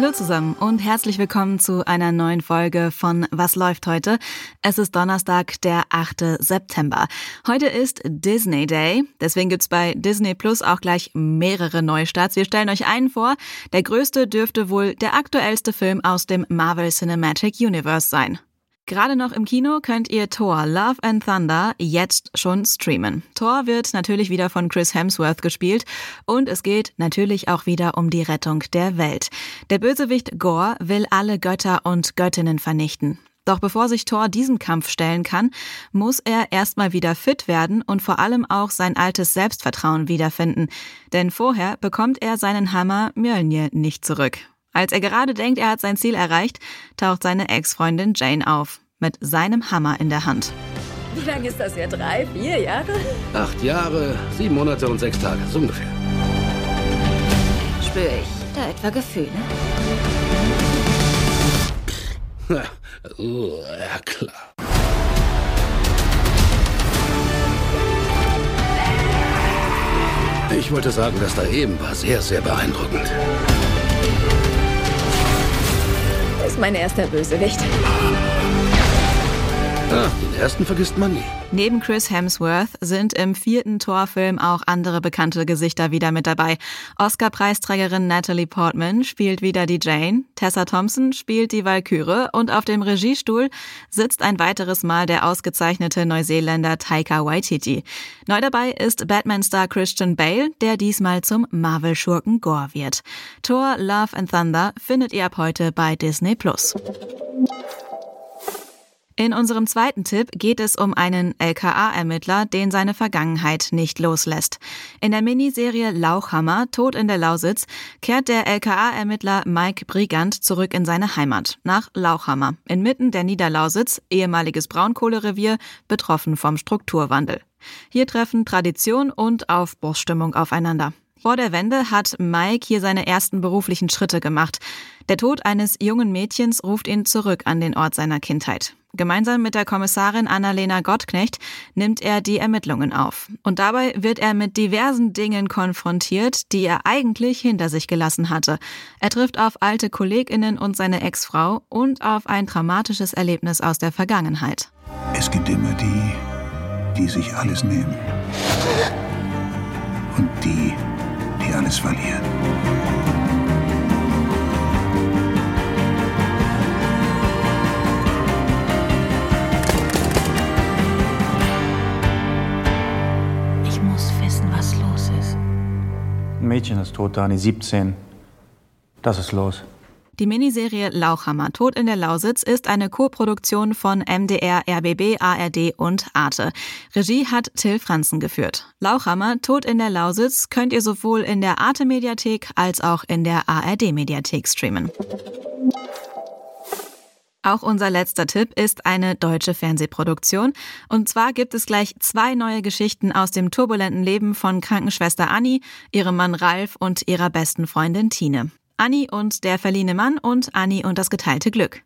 Hallo zusammen und herzlich willkommen zu einer neuen Folge von Was läuft heute? Es ist Donnerstag, der 8. September. Heute ist Disney Day, deswegen gibt's bei Disney Plus auch gleich mehrere Neustarts. Wir stellen euch einen vor. Der größte dürfte wohl der aktuellste Film aus dem Marvel Cinematic Universe sein. Gerade noch im Kino könnt ihr Thor Love and Thunder jetzt schon streamen. Thor wird natürlich wieder von Chris Hemsworth gespielt und es geht natürlich auch wieder um die Rettung der Welt. Der Bösewicht Gore will alle Götter und Göttinnen vernichten. Doch bevor sich Thor diesem Kampf stellen kann, muss er erstmal wieder fit werden und vor allem auch sein altes Selbstvertrauen wiederfinden. Denn vorher bekommt er seinen Hammer Mjölnir nicht zurück. Als er gerade denkt, er hat sein Ziel erreicht, taucht seine Ex-Freundin Jane auf, mit seinem Hammer in der Hand. Wie lange ist das her? Drei, vier Jahre? Acht Jahre, sieben Monate und sechs Tage, so ungefähr. Spüre ich da etwa Gefühle? uh, ja, klar. Ich wollte sagen, das da eben war sehr, sehr beeindruckend. Ist mein erster Bösewicht. Ah, ersten vergisst man nie. Neben Chris Hemsworth sind im vierten Torfilm auch andere bekannte Gesichter wieder mit dabei. Oscar-Preisträgerin Natalie Portman spielt wieder die Jane, Tessa Thompson spielt die Valkyrie und auf dem Regiestuhl sitzt ein weiteres Mal der ausgezeichnete Neuseeländer Taika Waititi. Neu dabei ist Batman-Star Christian Bale, der diesmal zum Marvel-Schurken Gore wird. Thor Love and Thunder findet ihr ab heute bei Disney. In unserem zweiten Tipp geht es um einen LKA-Ermittler, den seine Vergangenheit nicht loslässt. In der Miniserie Lauchhammer, Tod in der Lausitz, kehrt der LKA-Ermittler Mike Brigant zurück in seine Heimat, nach Lauchhammer, inmitten der Niederlausitz, ehemaliges Braunkohlerevier, betroffen vom Strukturwandel. Hier treffen Tradition und Aufbruchsstimmung aufeinander. Vor der Wende hat Mike hier seine ersten beruflichen Schritte gemacht. Der Tod eines jungen Mädchens ruft ihn zurück an den Ort seiner Kindheit. Gemeinsam mit der Kommissarin Annalena Gottknecht nimmt er die Ermittlungen auf. Und dabei wird er mit diversen Dingen konfrontiert, die er eigentlich hinter sich gelassen hatte. Er trifft auf alte Kolleginnen und seine Ex-Frau und auf ein dramatisches Erlebnis aus der Vergangenheit. Es gibt immer die, die sich alles nehmen. Und die, die alles verlieren. Mädchen ist tot, Dani, 17. Das ist los. Die Miniserie Lauchhammer Tod in der Lausitz ist eine Co-Produktion von MDR, RBB, ARD und Arte. Regie hat Till Franzen geführt. Lauchhammer Tod in der Lausitz könnt ihr sowohl in der Arte Mediathek als auch in der ARD Mediathek streamen. Auch unser letzter Tipp ist eine deutsche Fernsehproduktion. Und zwar gibt es gleich zwei neue Geschichten aus dem turbulenten Leben von Krankenschwester Anni, ihrem Mann Ralf und ihrer besten Freundin Tine. Anni und der verliehene Mann und Anni und das geteilte Glück.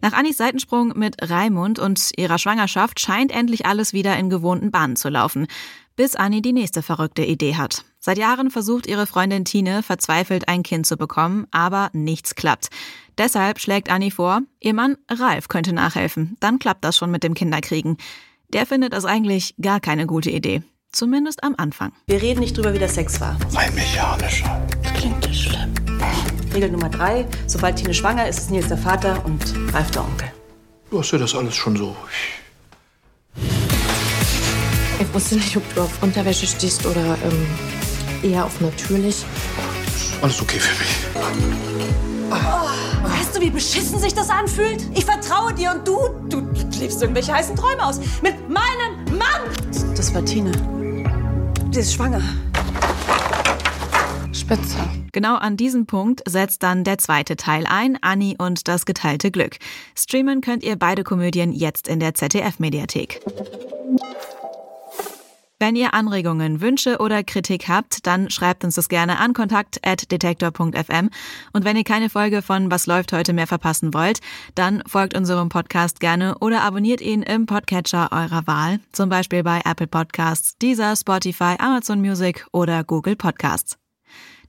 Nach Annis Seitensprung mit Raimund und ihrer Schwangerschaft scheint endlich alles wieder in gewohnten Bahnen zu laufen, bis Anni die nächste verrückte Idee hat. Seit Jahren versucht ihre Freundin Tine verzweifelt ein Kind zu bekommen, aber nichts klappt. Deshalb schlägt Anni vor, ihr Mann Ralf könnte nachhelfen, dann klappt das schon mit dem Kinderkriegen. Der findet das eigentlich gar keine gute Idee. Zumindest am Anfang. Wir reden nicht drüber, wie der Sex war. Ein mechanischer. Klingt das schlimm. Regel Nummer drei: Sobald Tine schwanger ist, ist Nils der Vater und Ralf der Onkel. Du hast ja das alles schon so. Ich wusste nicht, ob du auf Unterwäsche stehst oder ähm, eher auf natürlich. Alles okay für mich. Weißt du, wie beschissen sich das anfühlt? Ich vertraue dir und du, du lebst irgendwelche heißen Träume aus. Mit meinem Mann! Das war Tine. Die ist schwanger. Spitze. Genau an diesem Punkt setzt dann der zweite Teil ein, Anni und das geteilte Glück. Streamen könnt ihr beide Komödien jetzt in der ZDF-Mediathek. Wenn ihr Anregungen, Wünsche oder Kritik habt, dann schreibt uns das gerne an kontakt@detektor.fm und wenn ihr keine Folge von Was läuft heute mehr verpassen wollt, dann folgt unserem Podcast gerne oder abonniert ihn im Podcatcher eurer Wahl, zum Beispiel bei Apple Podcasts, Deezer, Spotify, Amazon Music oder Google Podcasts.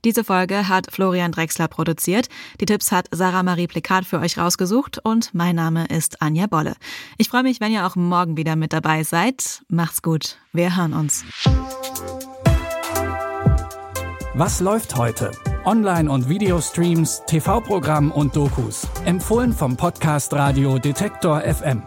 Diese Folge hat Florian Drexler produziert. Die Tipps hat Sarah Marie Plikat für euch rausgesucht und mein Name ist Anja Bolle. Ich freue mich, wenn ihr auch morgen wieder mit dabei seid. Macht's gut. Wir hören uns. Was läuft heute? Online- und Videostreams, TV-Programm und Dokus. Empfohlen vom Podcast Radio Detektor FM.